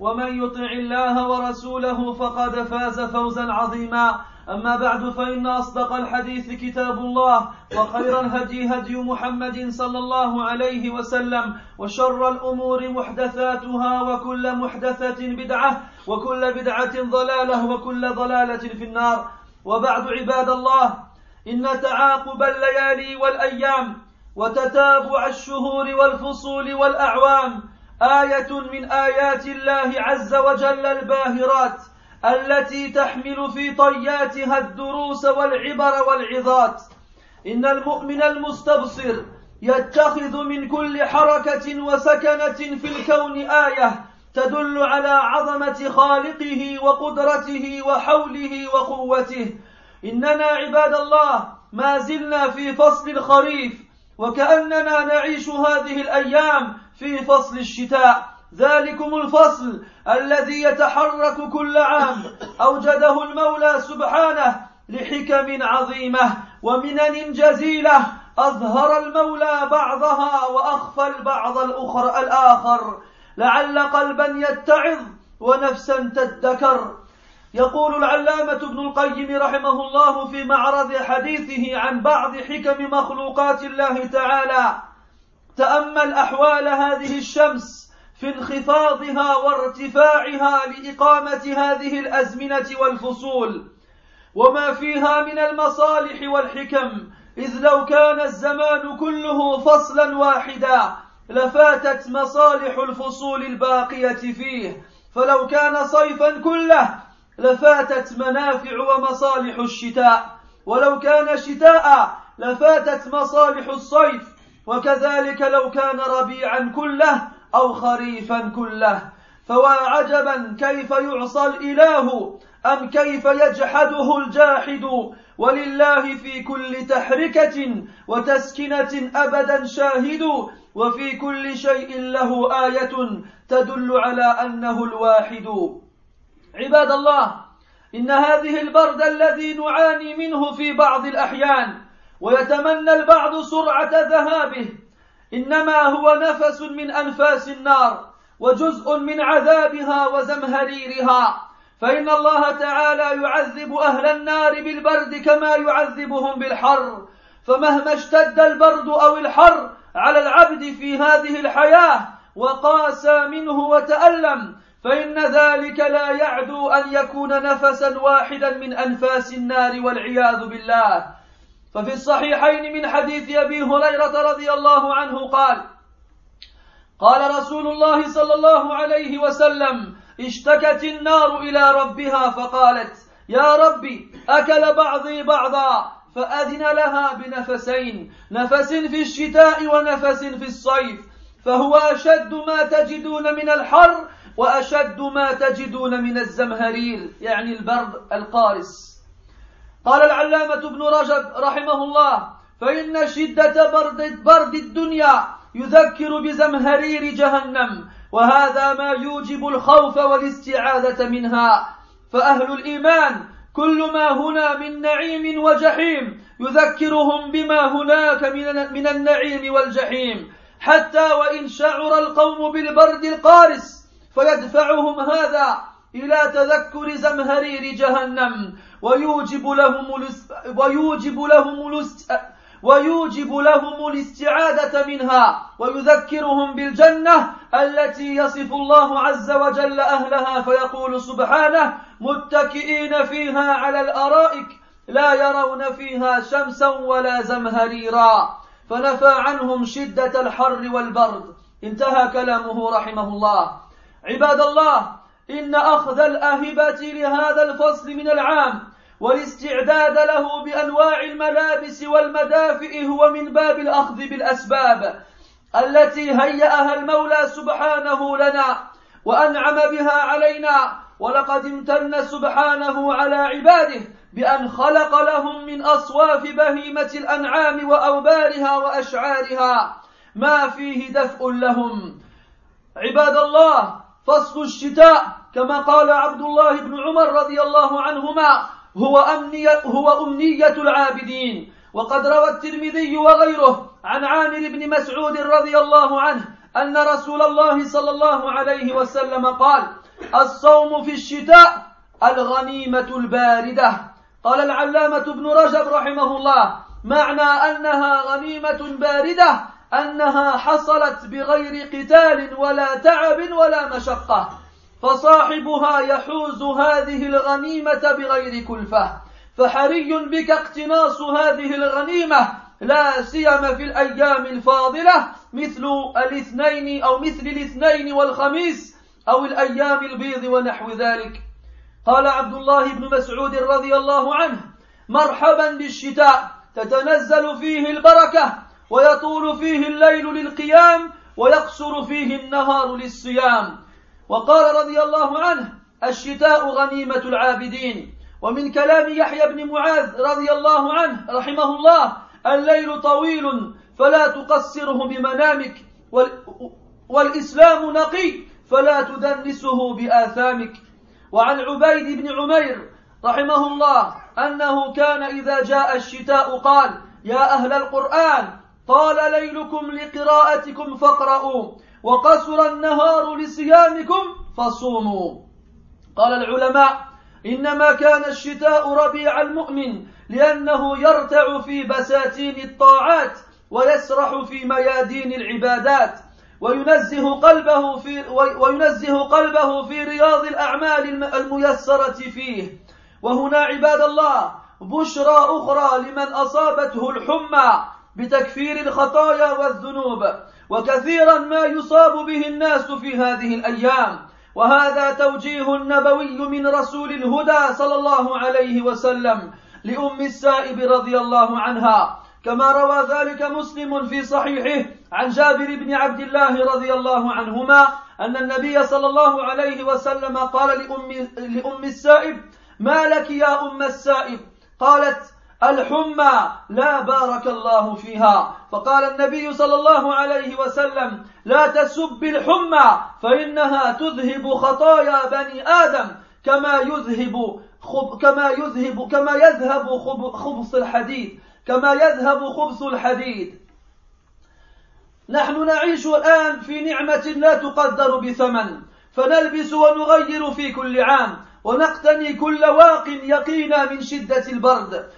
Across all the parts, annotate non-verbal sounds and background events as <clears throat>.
ومن يطع الله ورسوله فقد فاز فوزا عظيما. أما بعد فإن أصدق الحديث كتاب الله وخير الهدي هدي محمد صلى الله عليه وسلم وشر الأمور محدثاتها وكل محدثة بدعة وكل بدعة ضلالة وكل ضلالة في النار. وبعد عباد الله إن تعاقب الليالي والأيام وتتابع الشهور والفصول والأعوام آية من آيات الله عز وجل الباهرات التي تحمل في طياتها الدروس والعبر والعظات. إن المؤمن المستبصر يتخذ من كل حركة وسكنة في الكون آية تدل على عظمة خالقه وقدرته وحوله وقوته. إننا عباد الله ما زلنا في فصل الخريف وكأننا نعيش هذه الأيام في فصل الشتاء. ذلكم الفصل الذي يتحرك كل عام. أوجده المولى سبحانه لحكم عظيمة ومنن جزيلة. أظهر المولى بعضها وأخفى البعض الأخر الآخر. لعل قلبا يتعظ ونفسا تدكر يقول العلامة ابن القيم رحمه الله في معرض حديثه عن بعض حكم مخلوقات الله تعالى تأمل أحوال هذه الشمس في انخفاضها وارتفاعها لإقامة هذه الأزمنة والفصول وما فيها من المصالح والحكم إذ لو كان الزمان كله فصلا واحدا لفاتت مصالح الفصول الباقية فيه فلو كان صيفا كله لفاتت منافع ومصالح الشتاء. ولو كان شتاء لفاتت مصالح الصيف. وكذلك لو كان ربيعا كله أو خريفا كله. فوا عجبا كيف يعصى الإله أم كيف يجحده الجاحد. ولله في كل تحركة وتسكنة ابدا شاهد. وفي كل شيء له آية تدل على أنه الواحد. عباد الله إن هذه البرد الذي نعاني منه في بعض الأحيان ويتمنى البعض سرعة ذهابه إنما هو نفس من أنفاس النار وجزء من عذابها وزمهريرها. فإن الله تعالى يعذب أهل النار بالبرد كما يعذبهم بالحر. فمهما اشتد البرد أو الحر على العبد في هذه الحياة وقاسى منه وتألم فإن ذلك لا يعدو أن يكون نفسا واحدا من أنفاس النار والعياذ بالله. ففي الصحيحين من حديث أبي هريرة رضي الله عنه قال قال رسول الله صلى الله عليه وسلم اشتكت النار إلى ربها فقالت يا ربي أكل بعضي بعضا فأذن لها بنفسين نفس في الشتاء ونفس في الصيف فهو أشد ما تجدون من الحر وأشد ما تجدون من الزمهرير يعني البرد القارس. قال العلامة ابن رجب رحمه الله فإن شدة برد برد الدنيا يذكر بزمهرير جهنم وهذا ما يوجب الخوف والاستعاذة منها. فأهل الإيمان كل ما هنا من نعيم وجحيم يذكرهم بما هناك من النعيم والجحيم. حتى وإن شعر القوم بالبرد القارس فيدفعهم هذا إلى تذكر زمهرير جهنم ويوجب لهم. ويوجب لهم. ويوجب لهم الاستعادة منها ويذكرهم بالجنة التي يصف الله عز وجل أهلها فيقول سبحانه متكئين فيها على الأرائك لا يرون فيها شمسا ولا زمهريرا فنفى عنهم شدة الحر والبرد انتهى كلامه رحمه الله عباد الله إن أخذ الأهبة لهذا الفصل من العام والاستعداد له بأنواع الملابس والمدافئ هو من باب الأخذ بالأسباب التي هيأها المولى سبحانه لنا وأنعم بها علينا ولقد امتن سبحانه على عباده بأن خلق لهم من أصواف بهيمة الأنعام وأوبارها وأشعارها. ما فيه دفء لهم. عباد الله فصل الشتاء كما قال عبد الله بن عمر رضي الله عنهما هو أمنية, هو أمنية العابدين. وقد روى الترمذي وغيره عن عامر بن مسعود رضي الله عنه أن رسول الله صلى الله عليه وسلم قال الصوم في الشتاء الغنيمة الباردة قال العلامة ابن رجب رحمه الله معنى أنها غنيمة باردة أنها حصلت بغير قتال ولا تعب ولا مشقة فصاحبها يحوز هذه الغنيمة بغير كلفة. فحري بك اقتناص هذه الغنيمة لا سيما في الأيام الفاضلة مثل الاثنين أو مثل الاثنين والخميس أو الأيام البيض ونحو ذلك. قال عبد الله بن مسعود رضي الله عنه مرحبا بالشتاء تتنزل فيه البركة ويطول فيه الليل للقيام ويقصر فيه النهار للصيام. وقال رضي الله عنه الشتاء غنيمة العابدين. ومن كلام يحيى بن معاذ رضي الله عنه رحمه الله الليل طويل فلا تقصره بمنامك والإسلام نقي فلا تدنسه بآثامك. وعن عبيد بن عمير رحمه الله أنه كان إذا جاء الشتاء قال يا أهل القرآن طال ليلكم لقراءتكم فاقرؤوا وقصر النهار لصيامكم فصوموا. قال العلماء إنما كان الشتاء ربيع المؤمن لأنه يرتع في بساتين الطاعات ويسرح في ميادين العبادات وينزه قلبه في وينزه قلبه في رياض الأعمال الميسرة فيه. وهنا عباد الله بشرى أخرى لمن أصابته الحمى بتكفير الخطايا والذنوب وكثيرا ما يصاب به الناس في هذه الأيام. وهذا توجيه نبوي من رسول الهدى صلى الله عليه وسلم لأم السائب رضي الله عنها. كما روى ذلك مسلم في صحيحه عن جابر بن عبد الله رضي الله عنهما أن النبي صلى الله عليه وسلم قال لأم, لأم السائب ما لك يا أم السائب؟ قالت الحمى لا بارك الله فيها. فقال النبي صلى الله عليه وسلم لا تسب الحمى فإنها تذهب خطايا بني آدم كما يذهب خب كما يذهب كما يذهب خبث الحديد كما يذهب خبث الحديد. نحن نعيش الآن في نعمة لا تقدر بثمن فنلبس ونغير في كل عام ونقتني كل واق يقينا من شدة البرد.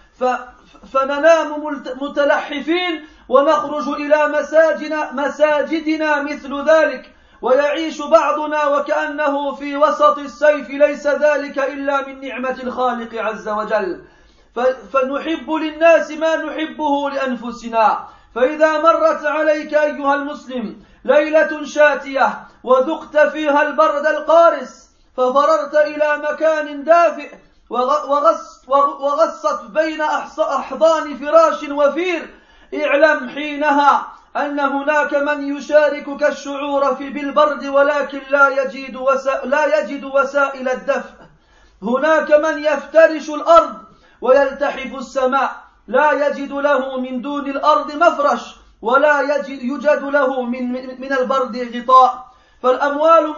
فننام متلحفين ونخرج إلى مساجنا مساجدنا مثل ذلك ويعيش بعضنا وكأنه في وسط السيف ليس ذلك إلا من نعمة الخالق عز وجل. فنحب للناس ما نحبه لأنفسنا. فإذا مرت عليك أيها المسلم ليلة شاتية وذقت فيها البرد القارس ففررت إلى مكان دافئ وغص وغصت بين أحضان فراش وفير. اعلم حينها أن هناك من يشاركك الشعور في بالبرد ولكن لا يجد لا يجد وسائل الدفء. هناك من يفترش الأرض ويلتحف السماء. لا يجد له من دون الأرض مفرش ولا يجد, يجد له من, من البرد غطاء. فالأموال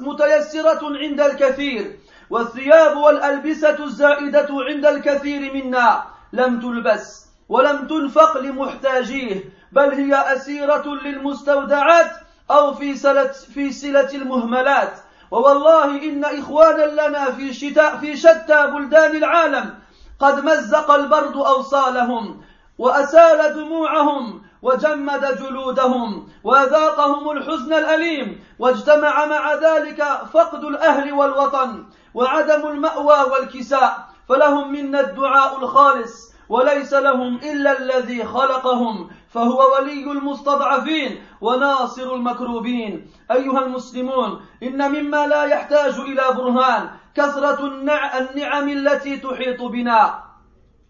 متيسرة عند الكثير. والثياب والألبسة الزائدة عند الكثير منا لم تلبس ولم تنفق لمحتاجيه بل هي أسيرة للمستودعات أو في سلة في سلة المهملات. ووالله إن إخوانا لنا في شتاء في شتى بلدان العالم قد مزق البرد أوصالهم وأسال دموعهم وجمد جلودهم وذاقهم الحزن الأليم واجتمع مع ذلك فقد الأهل والوطن وعدم المأوى والكساء فلهم منا الدعاء الخالص وليس لهم إلا الذي خلقهم فهو ولي المستضعفين وناصر المكروبين. أيها المسلمون إن مما لا يحتاج إلى برهان كثرة النعم التي تحيط بنا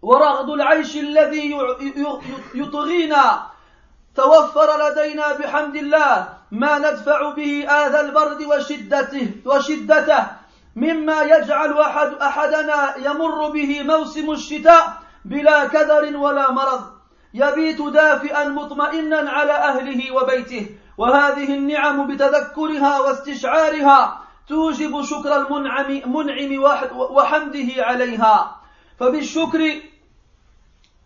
ورغد العيش الذي يطغينا توفر لدينا بحمد الله ما ندفع به آذى البرد وشدته وشدته مما يجعل أحد أحدنا يمر به موسم الشتاء بلا كدر ولا مرض. يبيت دافئا مطمئنا على أهله وبيته وهذه النعم بتذكرها واستشعارها توجب شكر المنعم منعم وحمده عليها. فبالشكر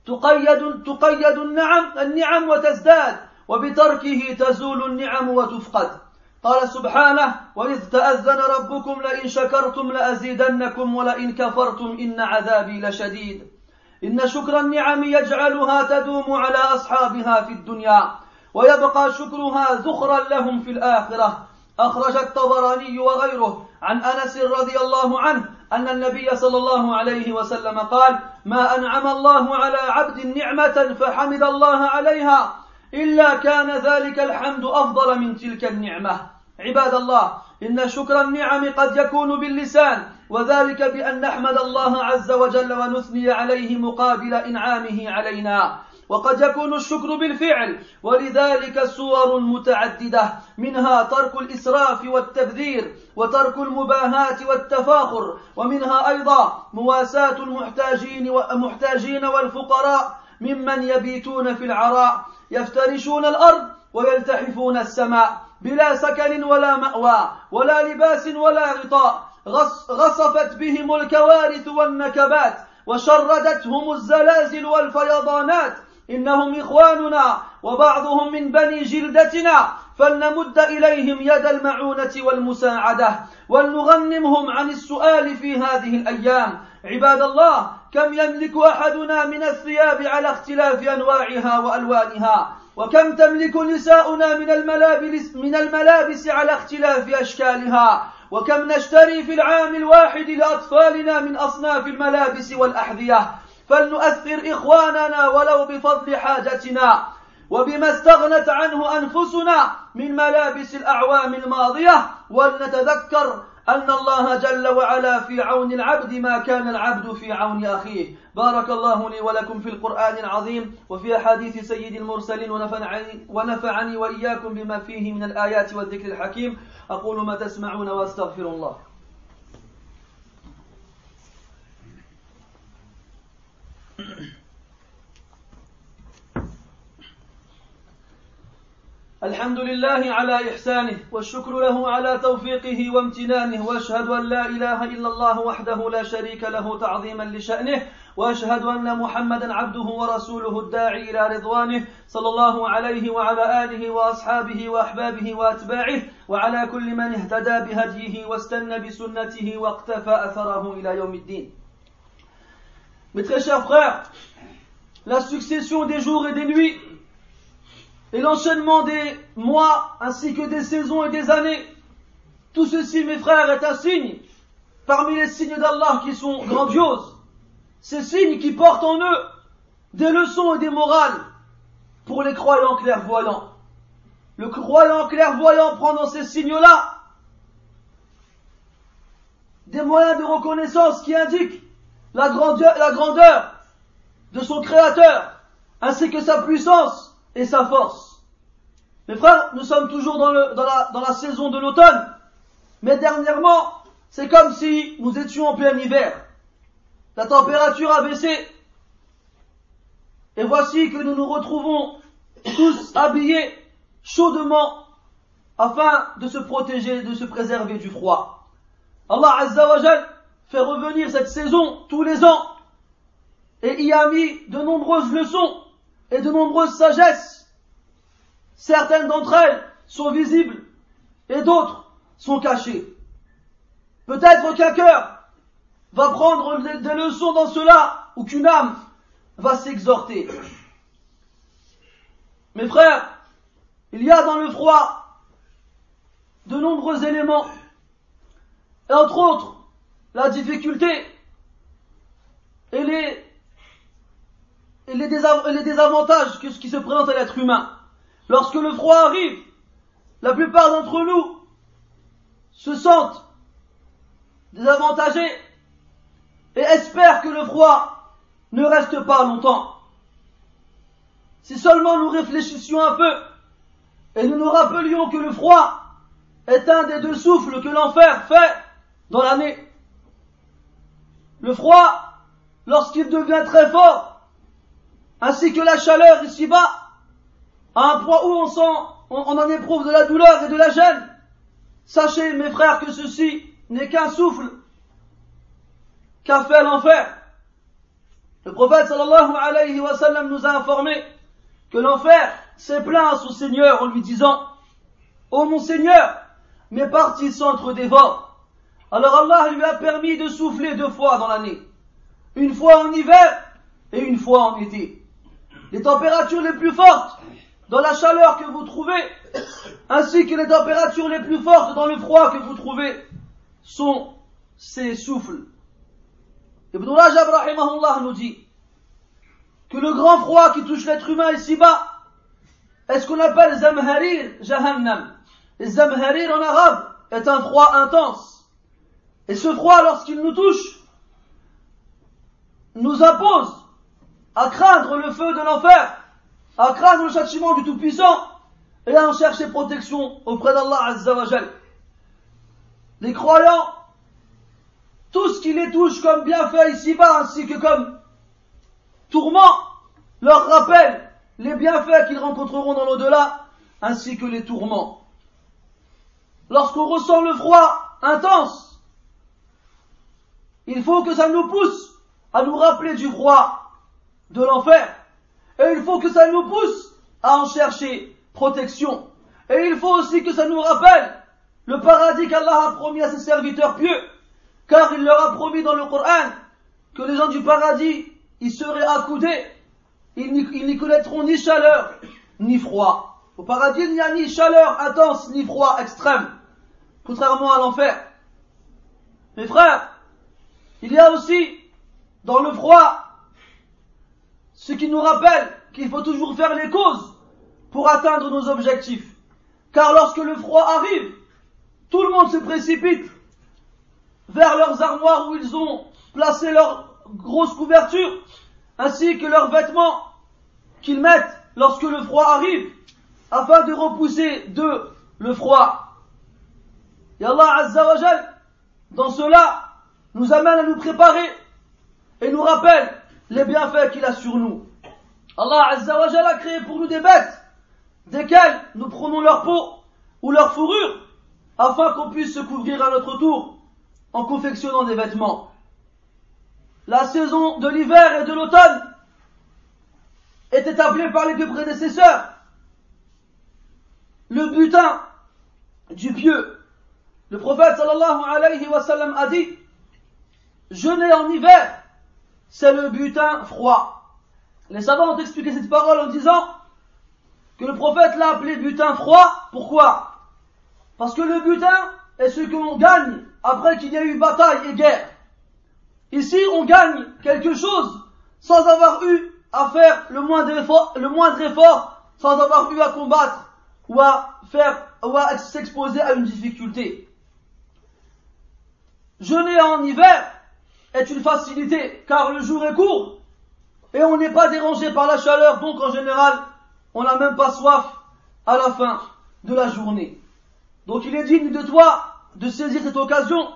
تقيد تقيد النعم النعم وتزداد وبتركه تزول النعم وتفقد. قال سبحانه وإذ تأذن ربكم لئن شكرتم لأزيدنكم ولئن كفرتم إن عذابي لشديد. إن شكر النعم يجعلها تدوم على أصحابها في الدنيا ويبقى شكرها ذخرا لهم في الآخرة. أخرج الطبراني وغيره عن أنس رضي الله عنه أن النبي صلى الله عليه وسلم قال ما أنعم الله على عبد نعمة فحمد الله عليها إلا كان ذلك الحمد أفضل من تلك النعمة. عباد الله إن شكر النعم قد يكون باللسان وذلك بأن نحمد الله عز وجل ونثني عليه مقابل إنعامه علينا. وقد يكون الشكر بالفعل ولذلك صور متعددة منها ترك الإسراف والتبذير وترك المباهاة والتفاخر ومنها أيضا مواساة المحتاجين والمحتاجين والفقراء ممن يبيتون في العراء يفترشون الأرض ويلتحفون السماء بلا سكن ولا مأوى ولا لباس ولا غطاء غصفت بهم الكوارث والنكبات وشردتهم الزلازل والفيضانات إنهم إخواننا وبعضهم من بني جلدتنا فلنمد إليهم يد المعونة والمساعدة ولنغنمهم عن السؤال في هذه الأيام. عباد الله كم يملك أحدنا من الثياب على اختلاف أنواعها وألوانها؟ وكم تملك نساؤنا من الملابس من الملابس على اختلاف أشكالها؟ وكم نشتري في العام الواحد لأطفالنا من أصناف الملابس والأحذية؟ فلنؤثر إخواننا ولو بفضل حاجتنا وبما استغنت عنه أنفسنا من ملابس الأعوام الماضية ولنتذكر أن الله جل وعلا في عون العبد ما كان العبد في عون أخيه. بارك الله لي ولكم في القرآن العظيم وفي أحاديث سيد المرسلين ونفعني, ونفعني وإياكم بما فيه من الآيات والذكر الحكيم. أقول ما تسمعون وأستغفر الله. <clears throat> الحمد لله على إحسانه والشكر له على توفيقه وامتنانه وأشهد أن لا إله إلا الله وحده لا شريك له تعظيما لشأنه وأشهد أن محمدا عبده ورسوله الداعي إلى رضوانه صلى الله عليه وعلى آله وأصحابه وأحبابه وأتباعه وعلى كل من اهتدى بهديه واستنى بسنته واقتفى أثره إلى يوم الدين. Mes très chers frères, la succession des jours et des nuits et l'enchaînement des mois ainsi que des saisons et des années, tout ceci, mes frères, est un signe parmi les signes d'Allah qui sont grandioses. Ces signes qui portent en eux des leçons et des morales pour les croyants clairvoyants. Le croyant clairvoyant prend dans ces signes-là des moyens de reconnaissance qui indiquent la grandeur, de son Créateur, ainsi que sa puissance et sa force. Mes frères, nous sommes toujours dans la saison de l'automne, mais dernièrement, c'est comme si nous étions en plein hiver. La température a baissé, et voici que nous nous retrouvons tous habillés chaudement afin de se protéger, de se préserver du froid. Allah Azza wa fait revenir cette saison tous les ans et y a mis de nombreuses leçons et de nombreuses sagesses. Certaines d'entre elles sont visibles et d'autres sont cachées. Peut-être qu'un cœur va prendre des leçons dans cela ou qu'une âme va s'exhorter. Mes frères, il y a dans le froid de nombreux éléments, entre autres la difficulté et les, désavantages qui se présentent à l'être humain. Lorsque le froid arrive, la plupart d'entre nous se sentent désavantagés et espèrent que le froid ne reste pas longtemps. Si seulement nous réfléchissions un peu et nous nous rappelions que le froid est un des deux souffles que l'enfer fait dans l'année. Le froid, lorsqu'il devient très fort, ainsi que la chaleur ici-bas, à un point où on en éprouve de la douleur et de la gêne, sachez, mes frères, que ceci n'est qu'un souffle qu'a fait l'enfer. Le prophète sallallahu alayhi wa sallam nous a informé que l'enfer s'est plaint à son Seigneur en lui disant, Ô mon Seigneur, mes parties sont entre dévorent. Alors Allah lui a permis de souffler deux fois dans l'année. Une fois en hiver et une fois en été. Les températures les plus fortes dans la chaleur que vous trouvez, ainsi que les températures les plus fortes dans le froid que vous trouvez, sont ces souffles. Ibn Rajab rahimahullah nous dit que le grand froid qui touche l'être humain ici-bas est ce qu'on appelle Zamharir Jahannam. Et Zamharir en arabe est un froid intense. Et ce froid, lorsqu'il nous touche, nous impose à craindre le feu de l'enfer, à craindre le châtiment du Tout-Puissant et à en chercher protection auprès d'Allah Azzawajal. Les croyants, tout ce qui les touche comme bienfait ici-bas ainsi que comme tourment, leur rappelle les bienfaits qu'ils rencontreront dans l'au-delà ainsi que les tourments. Lorsqu'on ressent le froid intense, il faut que ça nous pousse à nous rappeler du froid de l'enfer. Et il faut que ça nous pousse à en chercher protection. Et il faut aussi que ça nous rappelle le paradis qu'Allah a promis à ses serviteurs pieux. Car il leur a promis dans le Coran que les gens du paradis y seraient accoudés. Ils n'y connaîtront ni chaleur ni froid. Au paradis, il n'y a ni chaleur intense ni froid extrême contrairement à l'enfer. Mes frères, il y a aussi dans le froid ce qui nous rappelle qu'il faut toujours faire les causes pour atteindre nos objectifs. Car lorsque le froid arrive, tout le monde se précipite vers leurs armoires où ils ont placé leurs grosses couvertures, ainsi que leurs vêtements qu'ils mettent lorsque le froid arrive, afin de repousser d'eux le froid. Et Allah Azzawajal, dans cela, nous amène à nous préparer et nous rappelle les bienfaits qu'il a sur nous. Allah Azzawajal a créé pour nous des bêtes, desquelles nous prenons leur peau ou leur fourrure, afin qu'on puisse se couvrir à notre tour en confectionnant des vêtements. La saison de l'hiver et de l'automne était appelée par les deux prédécesseurs le butin du pieux le prophète sallallahu alayhi wa sallam a dit Jeûner en hiver, c'est le butin froid. Les savants ont expliqué cette parole en disant que le prophète l'a appelé butin froid. Pourquoi? Parce que le butin est ce que l'on gagne après qu'il y a eu bataille et guerre. Ici, on gagne quelque chose sans avoir eu à faire le moindre effort, le moindre effort sans avoir eu à combattre ou à faire ou à s'exposer à une difficulté. Jeûner en hiver est une facilité car le jour est court et on n'est pas dérangé par la chaleur, donc en général, on n'a même pas soif à la fin de la journée. Donc il est digne de toi de saisir cette occasion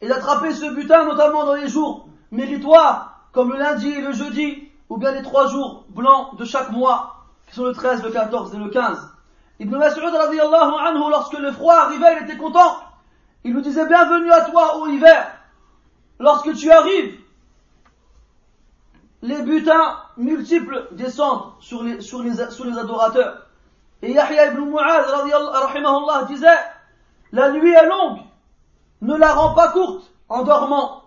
et d'attraper ce butin, notamment dans les jours méritoires, comme le lundi et le jeudi, ou bien les trois jours blancs de chaque mois, qui sont le 13, le 14 et le 15. Ibn Mas'ud anhu, lorsque le froid arrivait, il était content il nous disait bienvenue à toi au hiver. Lorsque tu arrives, les butins multiples descendent sur les, adorateurs. Et Yahya ibn Mu'ad disait, la nuit est longue, ne la rend pas courte en dormant.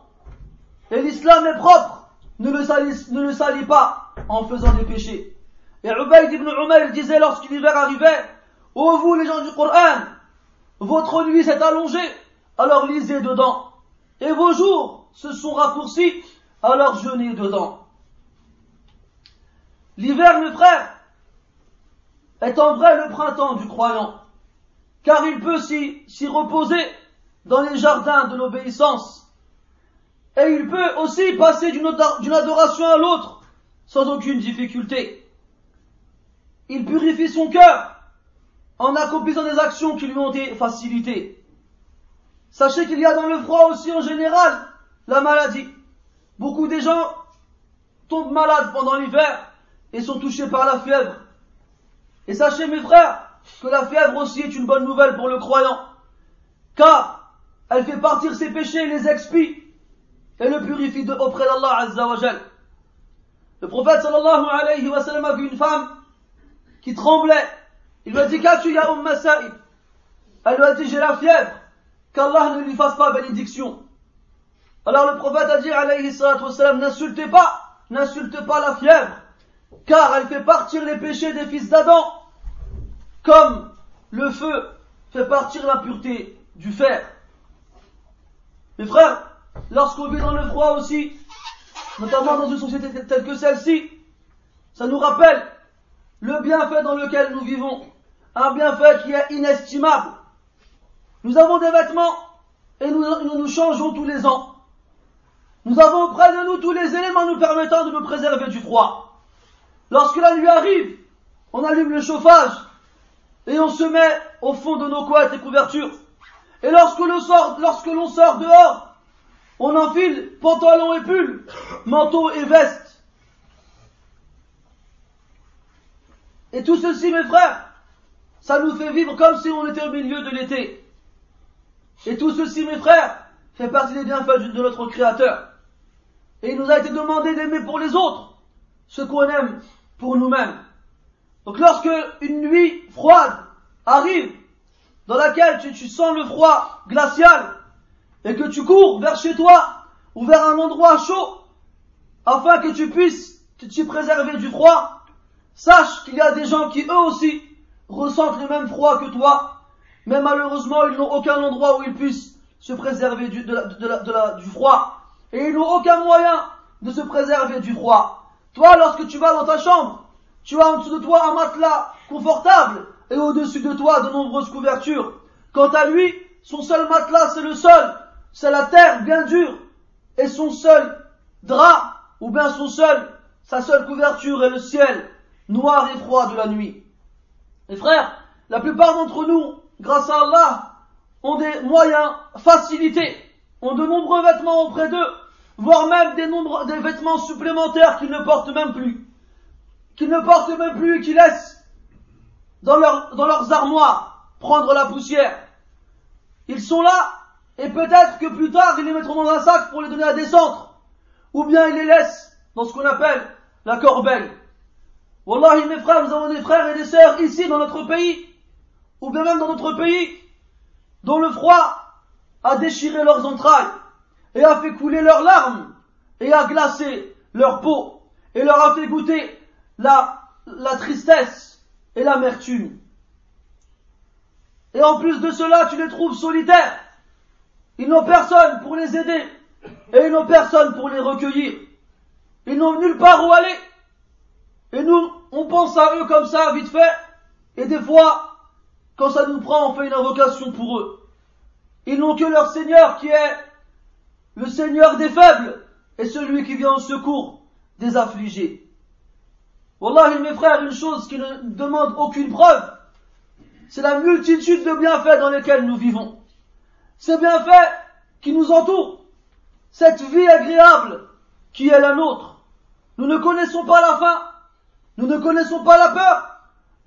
Et l'islam est propre, ne le, salit pas en faisant des péchés. Et Ubayd ibn Umar disait lorsque l'hiver arrivait, ô vous les gens du Coran, votre nuit s'est allongée alors lisez dedans. Et vos jours se sont raccourcis, alors jeûnez dedans. L'hiver, mes frères, est en vrai le printemps du croyant, car il peut s'y reposer dans les jardins de l'obéissance, et il peut aussi passer d'une adoration à l'autre sans aucune difficulté. Il purifie son cœur en accomplissant des actions qui lui ont été facilitées. Sachez qu'il y a dans le froid aussi en général la maladie. Beaucoup des gens tombent malades pendant l'hiver et sont touchés par la fièvre. Et sachez mes frères que la fièvre aussi est une bonne nouvelle pour le croyant, car elle fait partir ses péchés et les expie et le purifie auprès d'Allah Azza wa Le prophète sallallahu alayhi wa sallam a vu une femme qui tremblait. Il lui a dit Qu'as-tu ya Umm Elle lui a dit J'ai la fièvre, qu'Allah ne lui fasse pas bénédiction. Alors le prophète a dit alayhi N'insultez pas, n'insultez pas la fièvre, car elle fait partir les péchés des fils d'Adam, comme le feu fait partir la pureté du fer. Mes frères, lorsqu'on vit dans le froid aussi, notamment dans une société telle que celle-ci, ça nous rappelle le bienfait dans lequel nous vivons, un bienfait qui est inestimable. Nous avons des vêtements et nous nous, changeons tous les ans. Nous avons auprès de nous tous les éléments nous permettant de nous préserver du froid. Lorsque la nuit arrive, on allume le chauffage et on se met au fond de nos couettes et couvertures. Et lorsque l'on sort, lorsque l'on sort dehors, on enfile pantalon et pull, manteau et veste. Et tout ceci, mes frères, ça nous fait vivre comme si on était au milieu de l'été. Et tout ceci, mes frères, fait partie des bienfaits de notre Créateur. Et il nous a été demandé d'aimer pour les autres ce qu'on aime pour nous-mêmes. Donc lorsque une nuit froide arrive, dans laquelle tu, sens le froid glacial, et que tu cours vers chez toi ou vers un endroit chaud afin que tu puisses te préserver du froid, sache qu'il y a des gens qui eux aussi ressentent le même froid que toi, mais malheureusement ils n'ont aucun endroit où ils puissent se préserver du froid et ils n'ont aucun moyen de se préserver du froid. Toi, lorsque tu vas dans ta chambre, tu as en dessous de toi un matelas confortable et au-dessus de toi de nombreuses couvertures. Quant à lui, son seul matelas, c'est le sol c'est la terre bien dure, et son seul drap, ou bien son seul, sa seule couverture est le ciel, noir et froid de la nuit. Les frères, la plupart d'entre nous, grâce à Allah, ont des moyens facilités, ont de nombreux vêtements auprès d'eux, voire même des, nombres, des vêtements supplémentaires qu'ils ne portent même plus, qu'ils ne portent même plus et qu'ils laissent dans, leurs armoires prendre la poussière. Ils sont là et peut-être que plus tard, ils les mettront dans un sac pour les donner à des centres. Ou bien ils les laissent dans ce qu'on appelle la corbeille. Wallahi, mes frères, nous avons des frères et des sœurs ici dans notre pays, ou bien même dans notre pays, dont le froid a déchiré leurs entrailles, et a fait couler leurs larmes, et a glacé leur peau, et leur a fait goûter la, la tristesse et l'amertume. Et en plus de cela, tu les trouves solitaires, ils n'ont personne pour les aider et ils n'ont personne pour les recueillir. Ils n'ont nulle part où aller. Et nous, on pense à eux comme ça, vite fait. Et des fois, quand ça nous prend, on fait une invocation pour eux. Ils n'ont que leur Seigneur qui est le Seigneur des faibles et celui qui vient au secours des affligés. Wallahi, mes frères, une chose qui ne demande aucune preuve, c'est la multitude de bienfaits dans lesquels nous vivons ces bienfaits qui nous entourent, cette vie agréable qui est la nôtre. Nous ne connaissons pas la faim, nous ne connaissons pas la peur,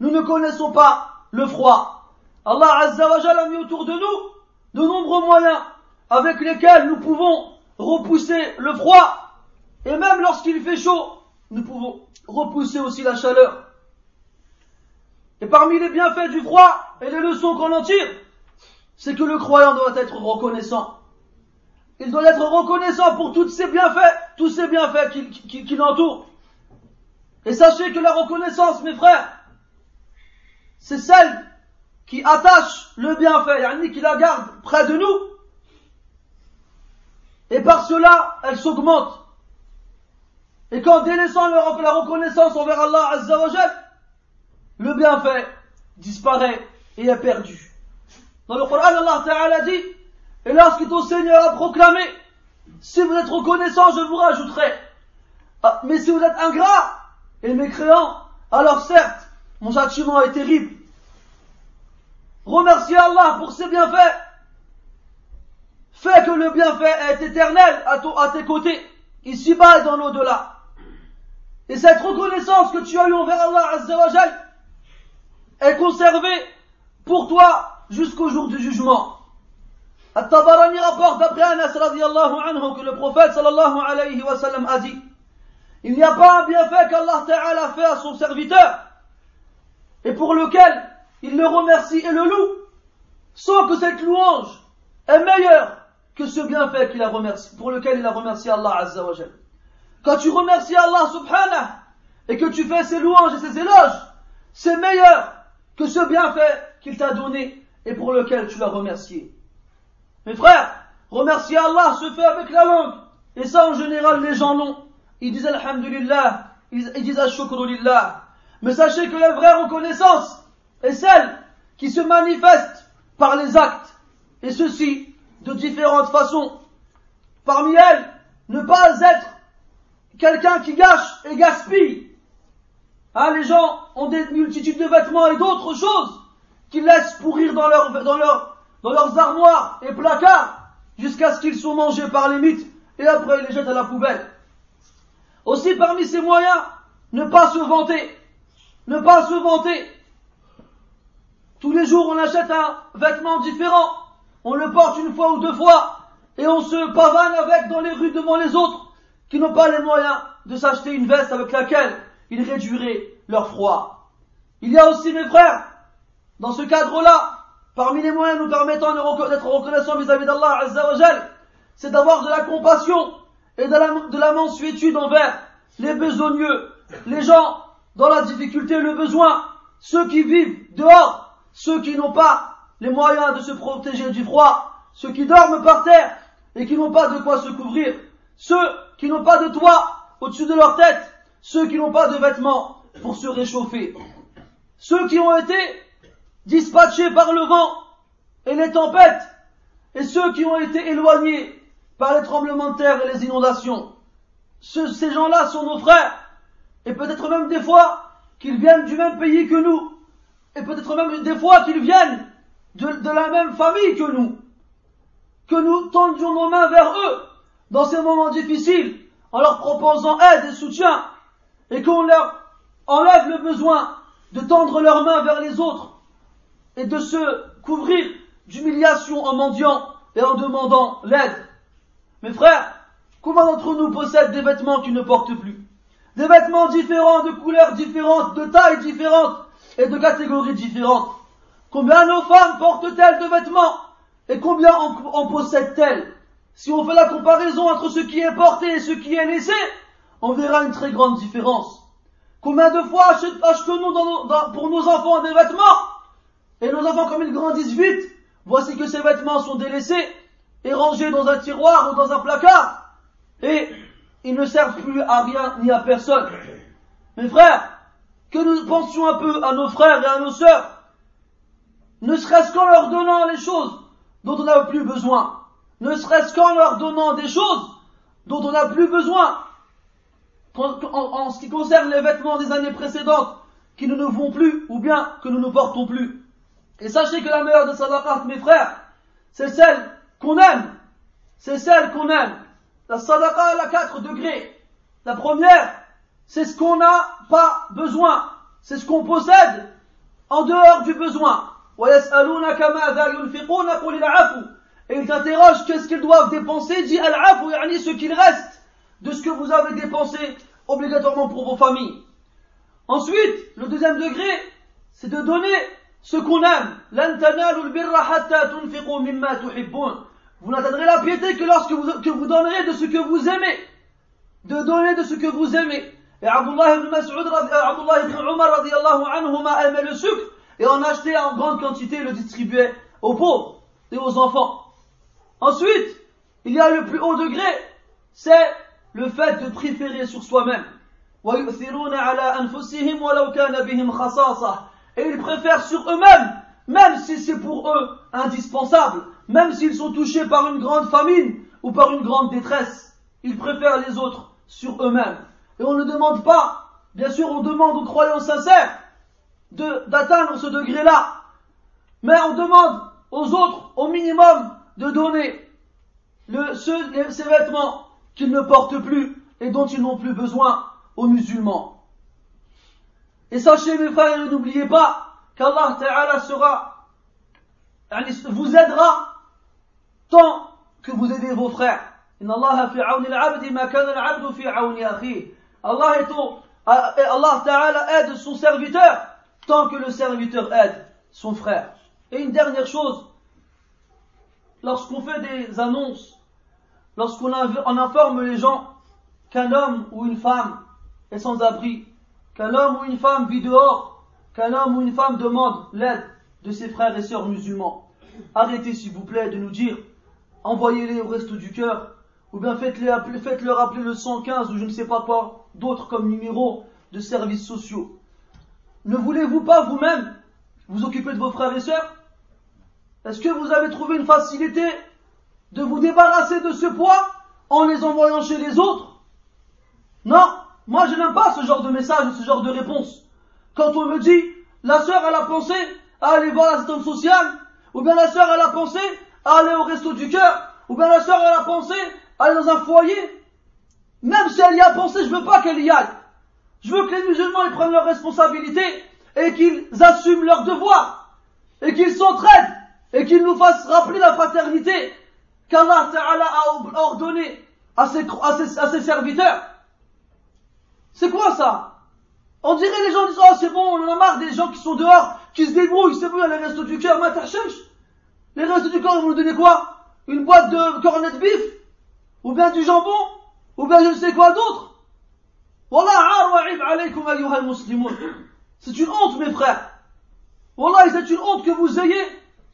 nous ne connaissons pas le froid. Allah Azza a mis autour de nous de nombreux moyens avec lesquels nous pouvons repousser le froid et même lorsqu'il fait chaud, nous pouvons repousser aussi la chaleur. Et parmi les bienfaits du froid et les leçons qu'on en tire, c'est que le croyant doit être reconnaissant. Il doit être reconnaissant pour tous ses bienfaits, tous ces bienfaits qui, l'entourent. Et sachez que la reconnaissance, mes frères, c'est celle qui attache le bienfait, yani qui la garde près de nous. Et par cela, elle s'augmente. et qu'en délaissant la reconnaissance envers Allah Azzawajal, le bienfait disparaît et est perdu. Dans le Coran, Allah Ta'ala dit, et lorsque ton Seigneur a proclamé, si vous êtes reconnaissant, je vous rajouterai. Ah, mais si vous êtes ingrat et mécréant, alors certes, mon châtiment est terrible. Remerciez Allah pour ses bienfaits. Fais que le bienfait est éternel à, à tes côtés, ici-bas et dans l'au-delà. Et cette reconnaissance que tu as eue envers Allah Azzawajal est conservée pour toi jusqu'au jour du jugement. At-Tabarani rapporte d'après Anas radiallahu anhu que le prophète sallallahu alayhi wa sallam a dit Il n'y a pas un bienfait qu'Allah Ta'ala fait à son serviteur et pour lequel il le remercie et le loue sans que cette louange est meilleure que ce bienfait qu'il a remercié, pour lequel il a remercié Allah Azza wa Quand tu remercies Allah subhanahu et que tu fais ses louanges et ses éloges, c'est meilleur que ce bienfait qu'il t'a donné et pour lequel tu l'as remercié. Mes frères, remercier Allah se fait avec la langue. Et ça, en général, les gens l'ont. Ils disent Alhamdulillah, ils, disent Ashukrulillah. Mais sachez que la vraie reconnaissance est celle qui se manifeste par les actes. Et ceci, de différentes façons. Parmi elles, ne pas être quelqu'un qui gâche et gaspille. Hein, les gens ont des multitudes de vêtements et d'autres choses qu'ils laissent pourrir dans, leur, dans, leur, dans leurs armoires et placards jusqu'à ce qu'ils soient mangés par les mythes et après ils les jettent à la poubelle. Aussi parmi ces moyens, ne pas se vanter. Ne pas se vanter. Tous les jours on achète un vêtement différent. On le porte une fois ou deux fois et on se pavane avec dans les rues devant les autres qui n'ont pas les moyens de s'acheter une veste avec laquelle ils réduiraient leur froid. Il y a aussi mes frères dans ce cadre-là, parmi les moyens nous permettant d'être reconnaissants vis-à-vis d'Allah Azzawajal, c'est d'avoir de la compassion et de la, de mansuétude envers les besogneux, les gens dans la difficulté, le besoin, ceux qui vivent dehors, ceux qui n'ont pas les moyens de se protéger du froid, ceux qui dorment par terre et qui n'ont pas de quoi se couvrir, ceux qui n'ont pas de toit au-dessus de leur tête, ceux qui n'ont pas de vêtements pour se réchauffer, ceux qui ont été dispatchés par le vent et les tempêtes, et ceux qui ont été éloignés par les tremblements de terre et les inondations. ces gens-là sont nos frères, et peut-être même des fois qu'ils viennent du même pays que nous, et peut-être même des fois qu'ils viennent de, la même famille que nous, que nous tendions nos mains vers eux dans ces moments difficiles, en leur proposant aide et soutien, et qu'on leur enlève le besoin de tendre leurs mains vers les autres et de se couvrir d'humiliation en mendiant et en demandant l'aide. Mes frères, combien d'entre nous possèdent des vêtements qu'ils ne portent plus? Des vêtements différents, de couleurs différentes, de tailles différentes et de catégories différentes. Combien nos femmes portent-elles de vêtements et combien en, possèdent-elles? Si on fait la comparaison entre ce qui est porté et ce qui est laissé, on verra une très grande différence. Combien de fois achetons-nous pour nos enfants des vêtements et nos enfants, comme ils grandissent vite, voici que ces vêtements sont délaissés et rangés dans un tiroir ou dans un placard. Et ils ne servent plus à rien ni à personne. Mes frères, que nous pensions un peu à nos frères et à nos sœurs, ne serait-ce qu'en leur donnant les choses dont on n'a plus besoin, ne serait-ce qu'en leur donnant des choses dont on n'a plus besoin, en, ce qui concerne les vêtements des années précédentes qui ne nous vont plus ou bien que nous ne portons plus. Et sachez que la meilleure des sadaqat, mes frères, c'est celle qu'on aime. C'est celle qu'on aime. La sadaqa, elle a quatre degrés. La première, c'est ce qu'on n'a pas besoin. C'est ce qu'on possède en dehors du besoin. Et ils t'interrogent qu'est-ce qu'ils doivent dépenser? Dit al-afu, ce qu'il reste de ce que vous avez dépensé obligatoirement pour vos familles. Ensuite, le deuxième degré, c'est de donner ce qu'on aime. Vous n'atteindrez la piété que lorsque vous, que vous donnerez de ce que vous aimez. De donner de ce que vous aimez. Et Abdullah ibn Mas'ud, Abdullah ibn Umar radiallahu anhuma aimait le sucre et en achetait en grande quantité et le distribuait aux pauvres et aux enfants. Ensuite, il y a le plus haut degré, c'est le fait de préférer sur soi-même. Et ils préfèrent sur eux-mêmes, même si c'est pour eux indispensable, même s'ils sont touchés par une grande famine ou par une grande détresse. Ils préfèrent les autres sur eux-mêmes. Et on ne demande pas, bien sûr, on demande aux croyants sincères d'atteindre ce degré-là. Mais on demande aux autres, au minimum, de donner le, ces vêtements qu'ils ne portent plus et dont ils n'ont plus besoin aux musulmans. Et sachez mes frères, n'oubliez pas qu'Allah Ta'ala sera, vous aidera tant que vous aidez vos frères. Allah Allah Ta'ala aide son serviteur tant que le serviteur aide son frère. Et une dernière chose, lorsqu'on fait des annonces, lorsqu'on informe les gens qu'un homme ou une femme est sans abri, qu'un homme ou une femme vit dehors, qu'un homme ou une femme demande l'aide de ses frères et sœurs musulmans. Arrêtez s'il vous plaît de nous dire, envoyez-les au reste du cœur, ou bien faites-leur appeler le 115 ou je ne sais pas quoi d'autres comme numéro de services sociaux. Ne voulez-vous pas vous-même vous occuper de vos frères et sœurs? Est-ce que vous avez trouvé une facilité de vous débarrasser de ce poids en les envoyant chez les autres? Non, moi je n'aime pas ce genre de message, ce genre de réponse. Quand on me dit, la sœur elle a pensé à aller voir l'assistante sociale, ou bien la sœur elle a pensé à aller au resto du cœur, ou bien la sœur elle a pensé à aller dans un foyer, même si elle y a pensé, je veux pas qu'elle y aille. Je veux que les musulmans prennent leurs responsabilités et qu'ils assument leurs devoirs et qu'ils s'entraident et qu'ils nous fassent rappeler la fraternité qu'Allah a ordonné à ses, serviteurs. C'est quoi ça? On dirait les gens disent Oh c'est bon, on en a marre des gens qui sont dehors, qui se débrouillent, c'est bon, les restos du cœur, Les restos du ils vont nous donner quoi? Une boîte de cornet de bif? Ou bien du jambon? Ou bien je ne sais quoi d'autre? C'est une honte, mes frères. Wallah, c'est une honte que vous ayez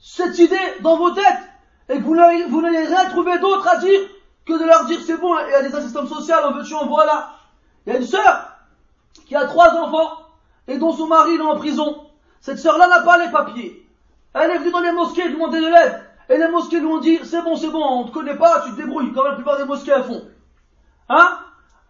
cette idée dans vos têtes et que vous n'ayez rien trouvé d'autre à dire que de leur dire c'est bon, il y a des assistantes sociales, en veux-tu, en voilà. Il y a une sœur qui a trois enfants et dont son mari est en prison. Cette sœur-là n'a pas les papiers. Elle est venue dans les mosquées demander de l'aide. Et les mosquées lui ont dit, c'est bon, c'est bon, on te connaît pas, tu te débrouilles, comme la plupart des mosquées elles font. Hein?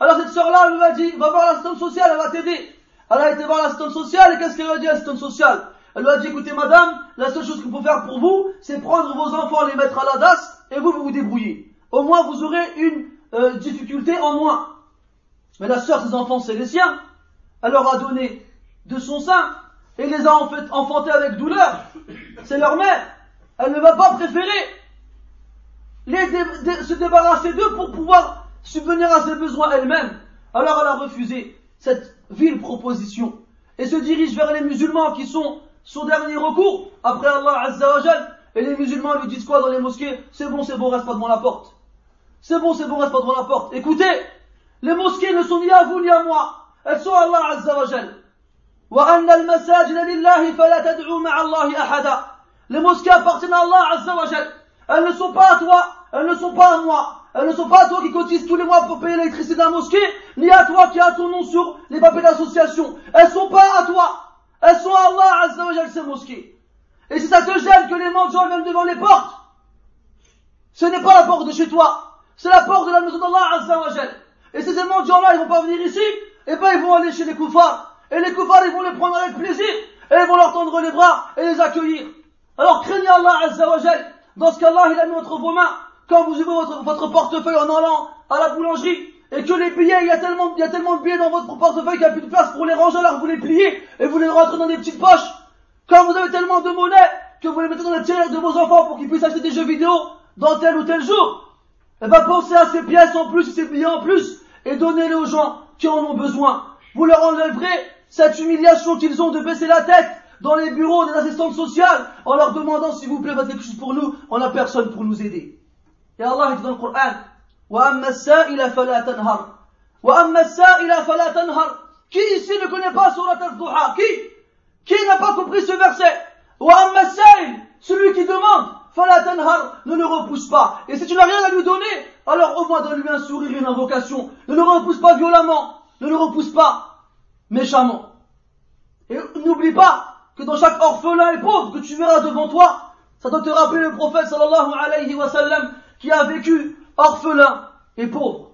Alors cette sœur-là, elle lui a dit, va voir l'assistante sociale, elle va t'aider. Elle a été voir l'assistante sociale, et qu'est-ce qu'elle lui a dit, l'assistante sociale? Elle lui a dit, écoutez madame, la seule chose qu'on peut faire pour vous, c'est prendre vos enfants, les mettre à la DAS, et vous, vous vous débrouillez. Au moins, vous aurez une euh, difficulté en moins. Mais la sœur, ses enfants, c'est les siens. Elle leur a donné de son sein, et les a en fait enfantés avec douleur. C'est leur mère. Elle ne va pas préférer les se débarrasser d'eux pour pouvoir subvenir à ses besoins elle-même, alors elle a refusé cette vile proposition et se dirige vers les musulmans qui sont son dernier recours après Allah Azzawajal. Et les musulmans lui disent quoi dans les mosquées? C'est bon, c'est bon, reste pas devant la porte. C'est bon, c'est bon, reste pas devant la porte. Écoutez, les mosquées ne sont ni à vous ni à moi. Elles sont à Allah Azzawajal. Les mosquées appartiennent à Allah Azzawajal. Elles ne sont pas à toi, elles ne sont pas à moi. Elles ne sont pas à toi qui cotises tous les mois pour payer l'électricité de la mosquée, ni à toi qui as ton nom sur les papiers d'association. Elles sont pas à toi. Elles sont à Allah Azzawajal ces mosquées. Et si ça te gêne que les mendiants viennent devant les portes, ce n'est pas la porte de chez toi. C'est la porte de la maison d'Allah Azzawajal. Et ces mendiants-là, ils vont pas venir ici, et ben ils vont aller chez les koufars. Et les koufars, ils vont les prendre avec plaisir, et ils vont leur tendre les bras et les accueillir. Alors craignez Allah Azzawajal dans ce qu'Allah il a mis entre vos mains quand vous ouvrez votre, portefeuille en allant à la boulangerie et que les billets, il y a tellement, de billets dans votre portefeuille qu'il n'y a plus de place pour les ranger, alors vous les pliez et vous les rentrez dans des petites poches. Quand vous avez tellement de monnaie que vous les mettez dans les tirelires de vos enfants pour qu'ils puissent acheter des jeux vidéo dans tel ou tel jour, eh ben pensez à ces pièces en plus, ces billets en plus, et donnez-les aux gens qui en ont besoin. Vous leur enlèverez cette humiliation qu'ils ont de baisser la tête dans les bureaux des assistantes sociales en leur demandant s'il vous plaît faites quelque chose pour nous, on n'a personne pour nous aider. Et Allah dit dans le Coran, وَأَمَّا السَّائِلَ فَلَا تَنْهَرْ وَأَمَّا السَّائِلَ فَلَا تَنْهَرْ Qui ici ne connaît pas Surat al-Duha Qui Qui n'a pas compris ce verset وَأَمَّا السَّائِلِ Celui qui demande فلا تنهر ne le repousse pas et si tu n'as rien à lui donner alors au moins donne-lui un sourire une invocation ne le repousse pas violemment ne le repousse pas méchamment et n'oublie pas que dans chaque orphelin et pauvre que tu verras devant toi ça doit te rappeler le prophète sallallahu alayhi wa sallam qui a vécu orphelin et pauvre.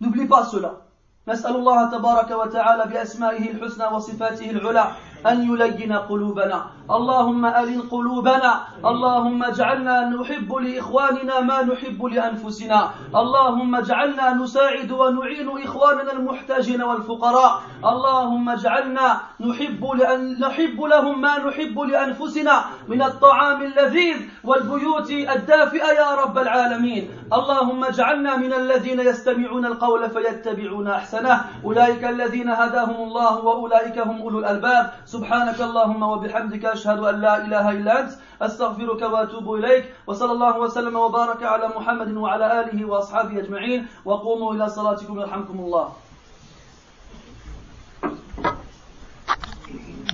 N'oublie pas cela. نسأل الله تبارك وتعالى بأسمائه الحسنى وصفاته العلى أن يلين قلوبنا اللهم ألن قلوبنا. اللهم اجعلنا نحب لإخواننا ما نحب لأنفسنا. اللهم اجعلنا نساعد ونعين إخواننا المحتاجين والفقراء. اللهم اجعلنا نحب لأن نحب لهم ما نحب لأنفسنا من الطعام اللذيذ والبيوت الدافئة يا رب العالمين. اللهم اجعلنا من الذين يستمعون القول فيتبعون أحسنه. أولئك الذين هداهم الله وأولئك هم أولو الألباب. سبحانك اللهم وبحمدك أشهد أن لا إله إلا أنت أستغفرك وأتوب إليك وصلى الله وسلم وبارك على محمد وعلى آله وأصحابه أجمعين وقوموا إلى صلاتكم يرحمكم الله.